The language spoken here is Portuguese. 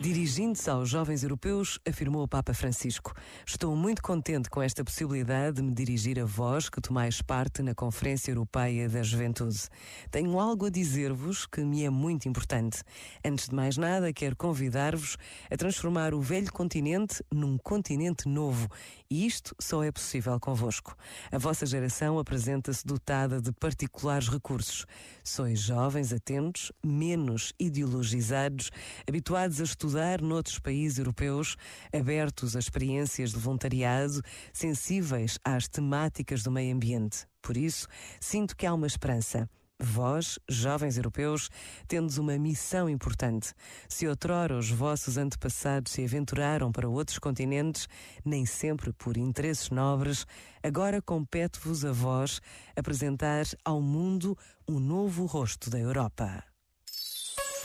Dirigindo-se aos jovens europeus, afirmou o Papa Francisco: Estou muito contente com esta possibilidade de me dirigir a vós que tomais parte na Conferência Europeia da Juventude. Tenho algo a dizer-vos que me é muito importante. Antes de mais nada, quero convidar-vos a transformar o velho continente num continente novo, e isto só é possível convosco. A vossa geração apresenta-se dotada de particulares recursos. Sois jovens atentos, menos ideologizados, habituados a estudar estudar noutros países europeus, abertos a experiências de voluntariado, sensíveis às temáticas do meio ambiente. Por isso, sinto que há uma esperança. Vós, jovens europeus, tendes uma missão importante. Se outrora os vossos antepassados se aventuraram para outros continentes, nem sempre por interesses nobres, agora compete-vos a vós apresentar ao mundo um novo rosto da Europa.